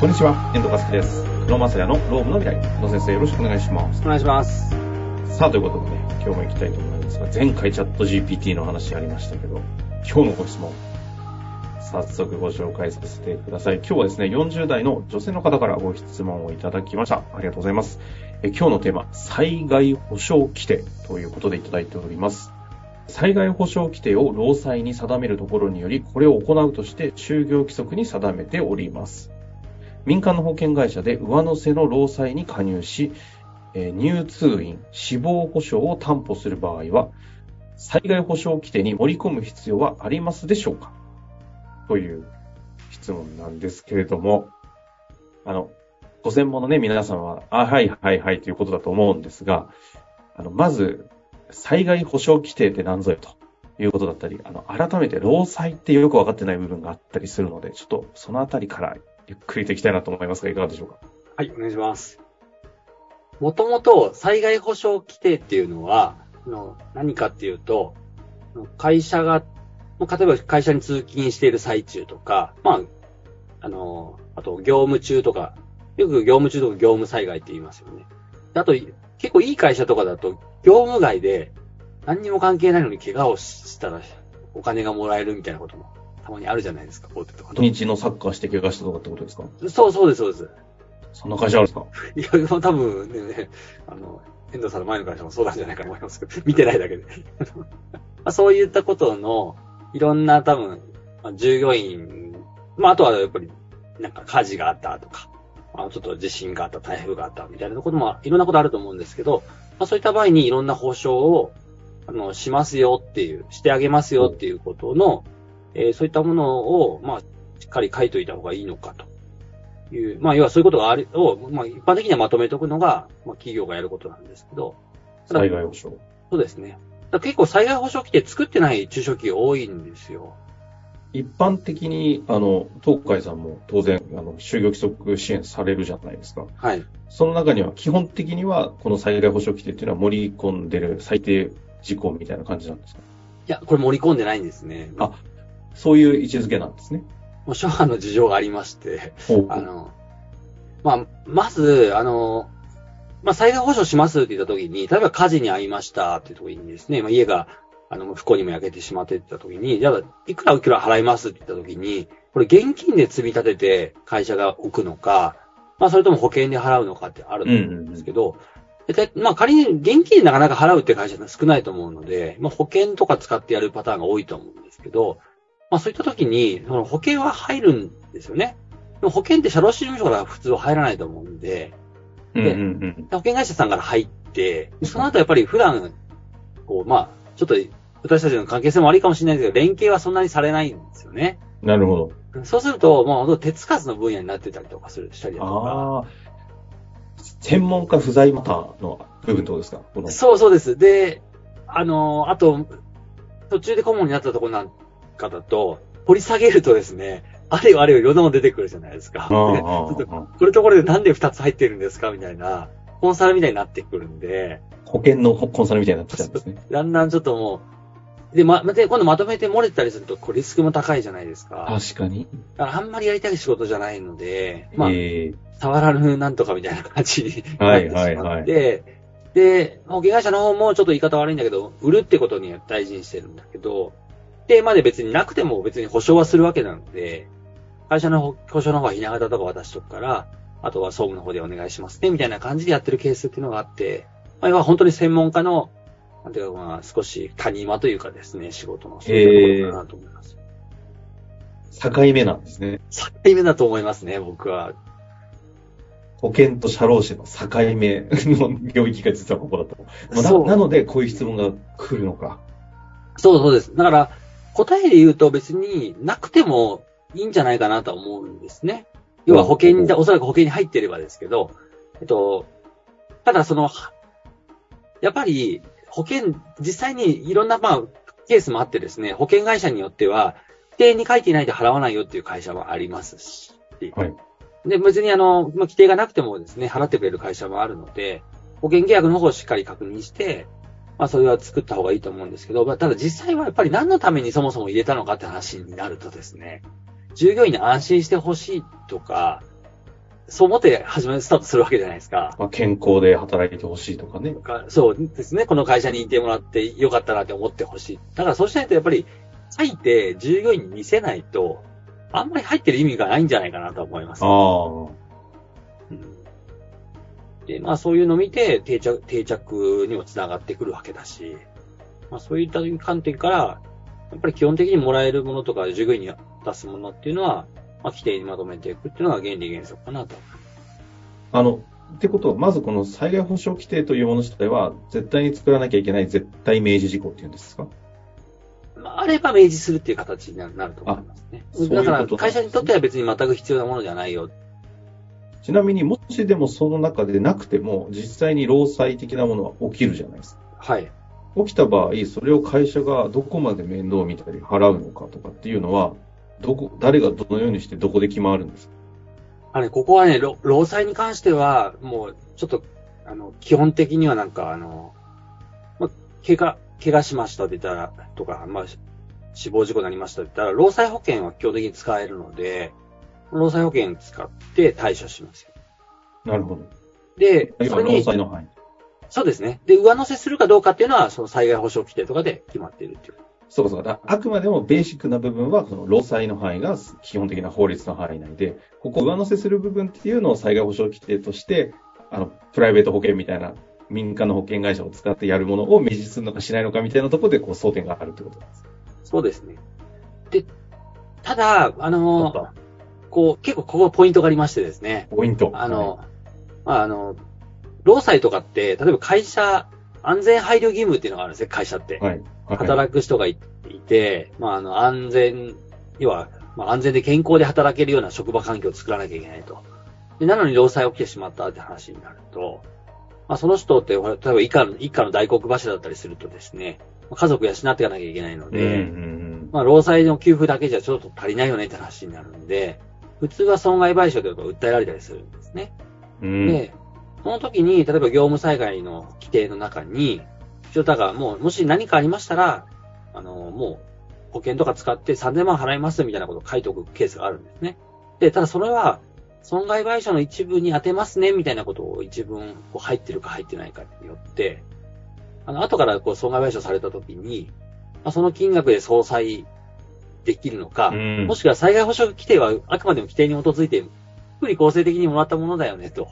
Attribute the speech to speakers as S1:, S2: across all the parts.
S1: こんにちは、遠藤和樹です。黒マスヤのロームの未来。遠藤先生、よろしくお願いします。
S2: お願いします。
S1: さあ、ということでね、今日も行きたいと思いますが、前回チャット GPT の話ありましたけど、今日のご質問、早速ご紹介させてください。今日はですね、40代の女性の方からご質問をいただきました。ありがとうございます。え今日のテーマ、災害保障規定ということでいただいております。災害保障規定を労災に定めるところにより、これを行うとして就業規則に定めております。民間の保険会社で上乗せの労災に加入し、えー入通院、死亡保障を担保する場合は、災害保障規定に盛り込む必要はありますでしょうか？という質問なんですけれども、あの、ご専門のね、皆さんは、あ、はい、はい、はい、ということだと思うんですが、あの、まず、災害保障規定って何ぞよということだったり、あの、改めて労災ってよくわかってない部分があったりするので、ちょっとそのあたりからゆっくりといきたいなと思いますが、いかがでしょうか？
S2: はい、お願いします。もともと災害保障規定っていうのは、の何かっていうと、会社が、例えば会社に通勤している最中とか、まあ、あの、あと業務中とか、よく業務中とか業務災害って言いますよね。あと、結構いい会社とかだと、業務外で何にも関係ないのに怪我をしたらお金がもらえるみたいなこともたまにあるじゃないですか、大手とか
S1: 土日のサッカーして怪我したとかってことですか？
S2: そうそうです、そうです。
S1: そんな会社あるんですか？
S2: いや、多分ね、あの、遠藤さんの前の会社もそうなんじゃないかと思いますけど、見てないだけで。まあそういったことの、いろんな多分、まあ従業員、まああとはやっぱり、なんか火事があったとか、まあちょっと地震があった、台風があったみたいなことも、いろんなことあると思うんですけど、まあそういった場合にいろんな保証を、あの、しますよっていう、してあげますよっていうことの、えーそういったものを、まあ、しっかり書いといた方がいいのかと。いう、まあ、要はそういうことがある、を、まあ、一般的にはまとめておくのが、まあ、企業がやることなんですけど、
S1: 災害保障。
S2: そうですね。結構災害保障規定作ってない中小企業多いんですよ。
S1: 一般的に、あの、東海さんも当然、あの、就業規則支援されるじゃないですか。
S2: はい。
S1: その中には、基本的には、この災害保障規定っていうのは盛り込んでる最低事項みたいな感じなんですか？
S2: いや、これ盛り込んでないんですね。
S1: あそういう位置づけなんですね。
S2: もう諸般の事情がありまして、あの、まあ、まず、あの、まあ、災害保障しますって言った時に、例えば火事に遭いましたっていう時にですね、まあ、家が、あの、不幸にも焼けてしまってって言った時に、じゃあ、いくらいくら払いますって言った時に、これ現金で積み立てて会社が置くのか、まあ、それとも保険で払うのかってあると思うんですけど、でまあ、仮に現金でなかなか払うって会社が少ないと思うので、まあ、保険とか使ってやるパターンが多いと思うんですけど、まあ、そういった時に、その保険は入るんですよね。でも保険って社労士事務所から普通は入らないと思うんで、
S1: うんうんうん。
S2: 保険会社さんから入って、その後やっぱり普段、こう、まあ、ちょっと私たちの関係性も悪いかもしれないですけど、連携はそんなにされないんですよね。
S1: なるほど。
S2: そうすると、もう手つかずの分野になってたりとかする、したりだとか。
S1: ああ。専門家不在マターの部分ってことですか？この
S2: そうそうです。で、あの、あと、途中で顧問になったところなんかだと、掘り下げるとですね、あれよあれよいろんなもの出てくるじゃないですか。ちょっとこれとこれでなんで2つ入ってるんですかみたいな、コンサルみたいになってくるんで、
S1: 保険のコンサルみたいになってきたんですね。
S2: だんだんちょっともう、で、ま、で、今度まとめて漏れてたりすると、これリスクも高いじゃないですか。
S1: 確かに。
S2: だからあんまりやりたい仕事じゃないので、まあ、
S1: ええ
S2: 触らぬなんとかみたいな感じに な
S1: はい
S2: ってしまって、
S1: はいはい
S2: で、保険会社の方もちょっと言い方悪いんだけど、売るってことには大事にしてるんだけど、で、まで別になくても別に保証はするわけなので、会社の保証の方はひな形とか渡しとくから、あとは総務の方でお願いしますね、みたいな感じでやってるケースっていうのがあって、まあ、要は本当に専門家の、なんていうかまあ、少し谷間というかですね、仕事のそういうところかなと思います。
S1: 境目なんですね。
S2: 境目だと思いますね、僕は。
S1: 保険と社労士の境目の領域が実はここだと。まあ
S2: そう
S1: ななので、こういう質問が来るのか。
S2: そうそうです。だから、答えで言うと別になくてもいいんじゃないかなとは思うんですね。要は保険で、おそらく保険に入ってればですけど、えっと、ただその、はやっぱり保険、実際にいろんな、まあ、ケースもあってですね、保険会社によっては、規定に書いていないと払わないよっていう会社もありますし、
S1: はい。
S2: で、別にあの、まあ、規定がなくてもですね、払ってくれる会社もあるので、保険契約の方をしっかり確認して、まあそれは作った方がいいと思うんですけど、まあただ実際はやっぱり何のためにそもそも入れたのかって話になるとですね、従業員に安心してほしいとか、そう思って始め、スタートするわけじゃないですか。
S1: まあ、健康で働いてほしいとかね。
S2: かそうですね。この会社にいてもらってよかったなって思ってほしい。だからそうしないとやっぱり、書いて従業員に見せないと、あんまり入ってる意味がないんじゃないかなと思います。
S1: ああ。
S2: うんで、まあそういうのを見て定着、定着にもつながってくるわけだし、まあそういった観点から、やっぱり基本的にもらえるものとか従業員に出すものっていうのは、まあ規定にまとめていくっていうのが原理原則かなと。
S1: あの、ってことは、まずこの災害保障規定というもの自体は、絶対に作らなきゃいけない絶対明示事項っていうんですか？
S2: まあ、あれば明示するっていう形になると思いますね。
S1: ういうこと
S2: だから会社にとっては別に全く必要なものじゃないよ。
S1: ちなみに、もしでもその中でなくても、実際に労災的なものは起きるじゃないですか。
S2: はい。
S1: 起きた場合、それを会社がどこまで面倒を見たり払うのかとかっていうのは、どこ、誰がどのようにしてどこで決まるんですか？
S2: あのね、ここはね、労労災に関しては、もう、ちょっと、あの、基本的にはなんか、あの、まあ、怪我、怪我しましたって言ったら、とか、まあ、し死亡事故になりましたって言ったら、労災保険は基本的に使えるので、労災保険使って対処しますよ。
S1: なるほど。
S2: で、そ
S1: 今、
S2: れに
S1: 労、災の範囲。
S2: そうですね。で、上乗せするかどうかっていうのは、その災害保障規定とかで決まっているっていう。
S1: そうかそうあくまでもベーシックな部分は、その労災の範囲が基本的な法律の範囲内で、ここ上乗せする部分っていうのを災害保障規定として、あの、プライベート保険みたいな民間の保険会社を使ってやるものを明示するのかしないのかみたいなところで、こう、争点があるってことなんです。
S2: そうですね。で、ただ、あのこう、結構ここポイントがありましてですね。
S1: ポイント。
S2: あの、まあ、あの、労災とかって、例えば会社、安全配慮義務っていうのがあるんですね、会社って。
S1: はい、はい。
S2: 働く人がいいて、まあ、あの、安全、要は、まあ、安全で健康で働けるような職場環境を作らなきゃいけないと。でなのに労災起きてしまったって話になると、まあ、その人って、例えば一家の、一家の大黒柱だったりするとですね、まあ家族養っていかなきゃいけないの
S1: うん、
S2: で、
S1: うん、うん。
S2: まあ、労災の給付だけじゃちょっと足りないよねって話になるんで、普通は損害賠償で訴えられたりするんですね。
S1: うん。
S2: で、その時に、例えば業務災害の規定の中に、一応だからもう、もし何かありましたら、あの、もう、保険とか使って3000万払いますみたいなことを書いておくケースがあるんですね。で、ただそれは、損害賠償の一部に当てますねみたいなことを一文こう入ってるか入ってないかによって、あの、後からこう損害賠償された時に、まあ、その金額で相殺できるのか、
S1: うん
S2: もしくは災害保障規定はあくまでも規定に基づいて、福利厚生的にもらったものだよねと。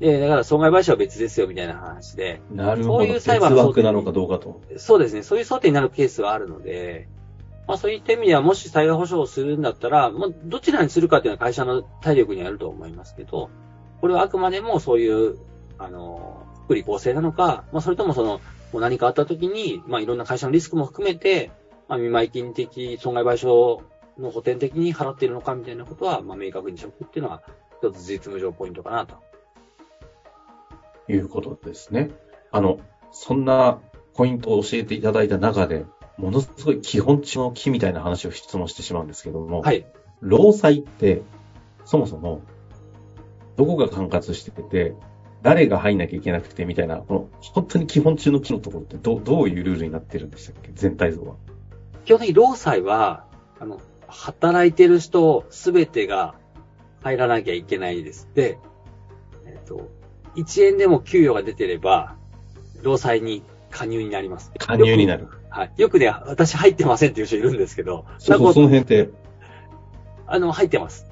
S2: で、だから損害賠償は別ですよみたいな話で、
S1: なるほど。
S2: そういう
S1: 別
S2: 裁判の
S1: 枠なのかどうかと。
S2: そうですね、そういう争点になるケースはあるので、まあそういった意味ではもし災害保障をするんだったら、まあどちらにするかっていうのは会社の体力にあると思いますけど、これはあくまでもそういう、あの、福利厚生なのか、まあそれともその、もう何かあった時に、まあいろんな会社のリスクも含めて、まあ見舞金的損害賠償の補填的に払っているのかみたいなことは、まあ明確にしておくっていうのは、一つ実務上ポイントかなと。
S1: いうことですね。あの、そんなポイントを教えていただいた中で、ものすごい基本中の木みたいな話を質問してしまうんですけども、
S2: はい。
S1: 労災って、そもそも、どこが管轄してて、誰が入んなきゃいけなくてみたいな、この本当に基本中の木のところってどどういうルールになってるんでしたっけ？全体像は。
S2: 基本的に労災は、あの、働いてる人すべてが入らなきゃいけないです。で、えっ、と、1円でも給与が出てれば、労災に加入になります。
S1: 加入になる。
S2: はい。よくね、私入ってませんっていう人いるんですけど、
S1: そうそう、その辺って、
S2: あの、入ってます。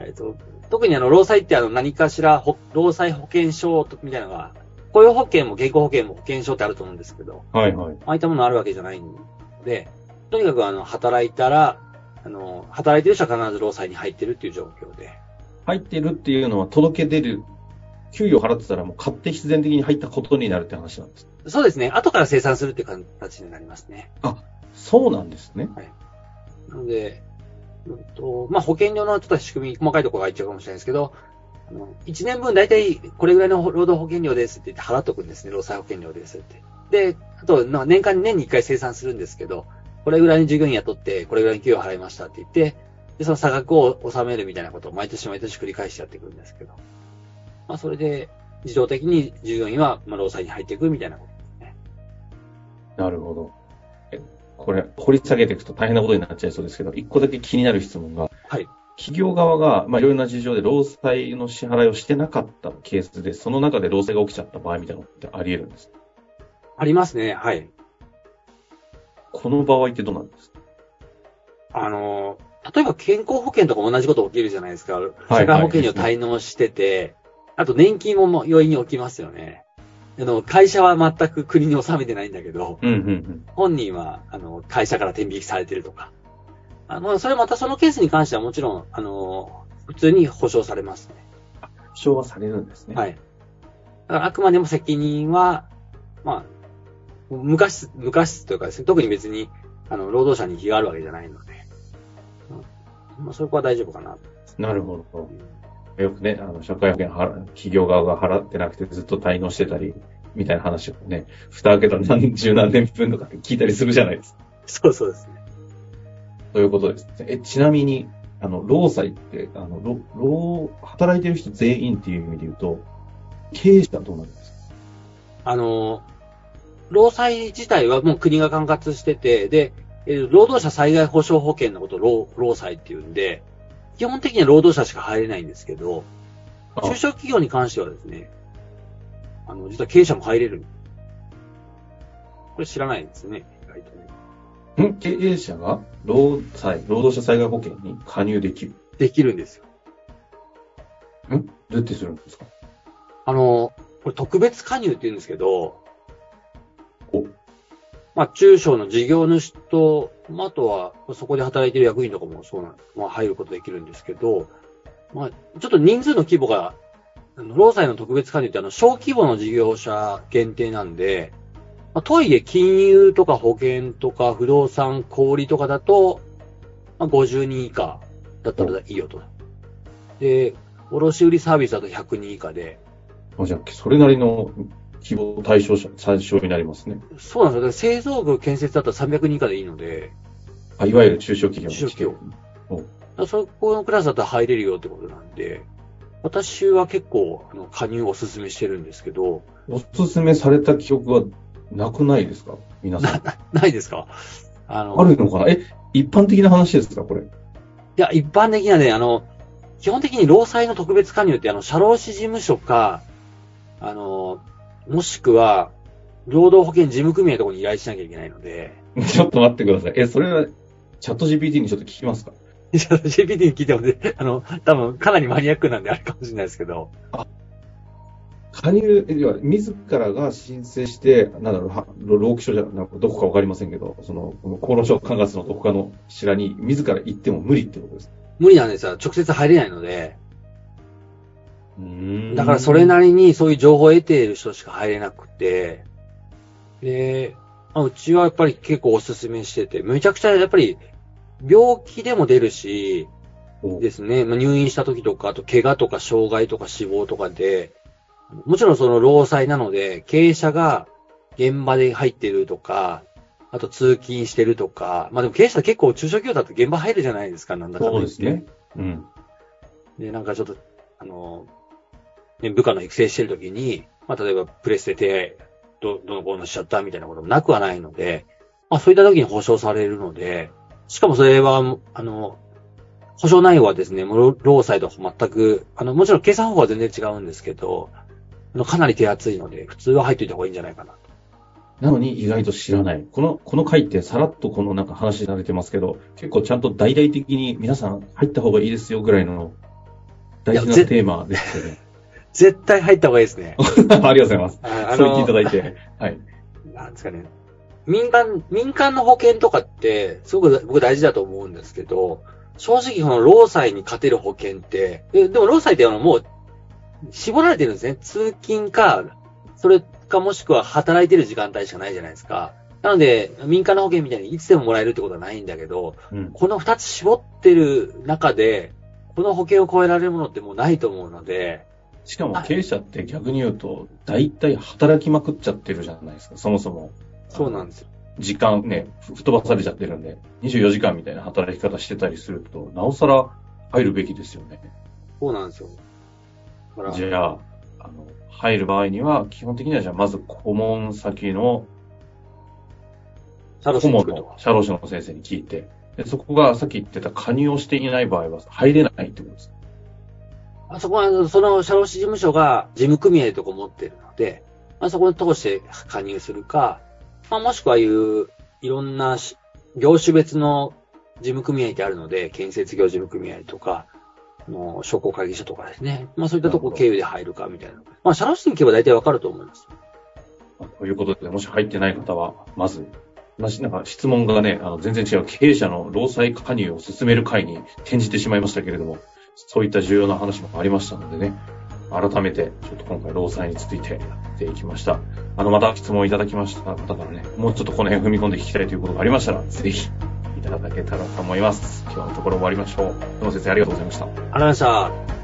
S2: えっ、と、特にあの、労災ってあの、何かしら、ほ労災保険証とみたいなのが、雇用保険も健康保険も保険証ってあると思うんですけど、
S1: はいはい。
S2: ああいったものあるわけじゃないので、とにかくあの、働いたら、あの、働いてる人は必ず労災に入ってるっていう状況で。
S1: 入ってるっていうのは届け出る、給与払ってたらもう勝手必然的に入ったことになるって話なんです。
S2: そうですね。後から生産するっていう形になりますね。
S1: そうなんですね。
S2: なので、うんと、まあ、保険料のちょっと仕組み、細かいところが一応かもしれないですけど、あの、1年分大体これぐらいの労働保険料ですって言って払っとくんですね。労災保険料ですって。で、あと、な年間に年に1回生産するんですけど、これぐらいの従業員雇って、これぐらいの給与払いましたって言って、で、その差額を納めるみたいなことを毎年毎年繰り返してやっていくんですけど、まあ、それで、自動的に従業員は、まあ、労災に入っていくみたいなことですね。
S1: なるほど。え、これ、掘り下げていくと大変なことになっちゃいそうですけど、一個だけ気になる質問が、
S2: はい。
S1: 企業側が、まあ、いろいろな事情で労災の支払いをしてなかったケースで、その中で労災が起きちゃった場合みたいなのってあり得るんですか？
S2: ありますね。はい。
S1: この場合ってどうなんですか？
S2: あの、例えば健康保険とかも同じこと起きるじゃないですか。
S1: い
S2: 社会保険料滞納してて、あと年金も容易に起きますよね。あの、会社は全く国に納めてないんだけど、
S1: うんうんうん。
S2: 本人は、あの、会社から転引きされてるとか。あの、それまたそのケースに関してはもちろん、あの、普通に保証されますね。
S1: 保証はされるんですね。
S2: はい。だからあくまでも責任は、まあ、昔、昔というかですね、特に別に、あの、労働者に非があるわけじゃないので、うんまあ、そこは大丈夫かな。
S1: なるほど。よくね、あの、社会保険払、企業側が払ってなくてずっと滞納してたり、みたいな話をね、蓋開けたら何十何年分とか聞いたりするじゃないですか。
S2: そうそうですね。
S1: ということですね。え、ちなみに、あの、労災って、あの、労、労、働いてる人全員っていう意味で言うと、経営者はどうなるんですか？
S2: あの、労災自体はもう国が管轄してて、で、えー労働者災害保障保険のことを労労災っていうんで、基本的には労働者しか入れないんですけど、
S1: あ
S2: 中小企業に関してはですね、あの、実は経営者も入れる。これ知らないですね、意外とね。
S1: ん？経営者が？労災、労働者災害保険に加入できる？
S2: できるんですよ。
S1: ん？どうやってするんですか？
S2: あの、これ特別加入って言うんですけど、
S1: お
S2: まあ、中小の事業主と、まあ、あとは、そこで働いている役員とかもそうなん、まあ、入ることできるんですけど、まあ、ちょっと人数の規模が、労災の特別加入ってあの、小規模の事業者限定なんで、まあ、とはいえ、金融とか保険とか不動産、小売とかだと、まあ、50人以下だったらいいよと。で、卸売サービスだと100人以下で、
S1: あじゃあ、それなりの規模対象者、対象になりますね。
S2: そうなんですよ。製造業建設だったら300人以下でいいので、
S1: あいわゆる中小企業の
S2: 中小企
S1: お
S2: だからそこのクラスだったら入れるよってことなんで、私は結構、あの、加入をお勧めしてるんですけど、
S1: おすすめされた記憶はなくないですか？皆さん。
S2: ないですか？あの、
S1: あるのかな？え、一般的な話ですかこれ？
S2: いや、一般的にはね、あの、基本的に労災の特別加入って、あの、社労士事務所か、あの、もしくは、労働保険事務組合のところに依頼しなきゃいけないので、
S1: ちょっと待ってください。え、それは、チャット GPT にちょっと聞きますか
S2: ？GPT に聞いてもね、あの、多分かなりマニアックなんであれかもしれないですけど、
S1: 加入、いや自らが申請して、なんだろう、は労基署じゃ、なんかどこかわかりませんけど、その、この厚労省管轄のどこかの寺に自ら行っても無理ってことです。
S2: 無理なんですよ。直接入れないので、だからそれなりにそういう情報を得ている人しか入れなくて、で、まあうちはやっぱり結構お勧めしてて、めちゃくちゃやっぱり病気でも出るし、
S1: お。
S2: ですね、まあ、入院した時とか、あと怪我とか障害とか死亡とかで、もちろんその労災なので、経営者が現場で入ってるとか、あと通勤してるとか、まあでも経営者結構中小企業だと現場入るじゃないですか、なんだかんだ
S1: そう
S2: 言って。
S1: ですね。うん。
S2: で、なんかちょっと、あの、ね、部下の育成してるときに、まあ、例えばプレスで手、ど、どのこうのしちゃったみたいなこともなくはないので、まあ、そういったときに保証されるので、しかもそれは、あの、保証内容はですね、もう労労災と全く、あの、もちろん計算方法は全然違うんですけど、あのかなり手厚いので、普通は入っといた方がいいんじゃないかなと。
S1: なのに意外と知らない。この、この回ってさらっとこのなんか話されてますけど、結構ちゃんと大々的に皆さん入った方がいいですよぐらいの大事なテーマですよね。
S2: 絶対入った方がいいですね。
S1: ありがとうございます。
S2: あ
S1: そう言っていただいて。はい。
S2: なんですかね。民間、民間の保険とかって、すごく僕大事だと思うんですけど、正直この労災に勝てる保険って、えでも労災ってあのもう、絞られてるんですね。通勤か、それかもしくは働いてる時間帯しかないじゃないですか。なので、民間の保険みたいにいつでももらえるってことはないんだけど、
S1: うん。
S2: この二つ絞ってる中で、この保険を超えられるものってもうないと思うので、
S1: しかも経営者って逆に言うと、大体働きまくっちゃってるじゃないですか、そもそも。
S2: そうなんですよ。
S1: 時間ね、ふ吹っ飛ばされちゃってるんで、24時間みたいな働き方してたりすると、なおさら入るべきですよね。
S2: そうなんですよ。
S1: じゃあ、あの、入る場合には、基本的にはじゃあまず顧問先の、顧問の社労士の先生に聞いて、でそこがさっき言ってた加入をしていない場合は入れないってことですか
S2: あそこは、その社労士事務所が事務組合とか持ってるので、まあ、そこに通して加入するか、まあ、もしくはいう、いろんな業種別の事務組合ってあるので、建設業事務組合とか、もう商工会議所とかですね。まあそういったとこ経由で入るかみたいな。まあ社労士に行けば大体わかると思います。
S1: ということで、もし入ってない方は、まず、ましなんか質問がね、あの全然違う経営者の労災加入を進める会に転じてしまいましたけれども、そういった重要な話もありましたのでね、改めて、ちょっと今回労災についてやっていきました。あの、また質問いただきました方からね、もうちょっとこの辺踏み込んで聞きたいということがありましたら、ぜひ、いただけたらと思います。今日のところ終わりましょう。どうも先生ありがとうございました。
S2: ありがとうございました。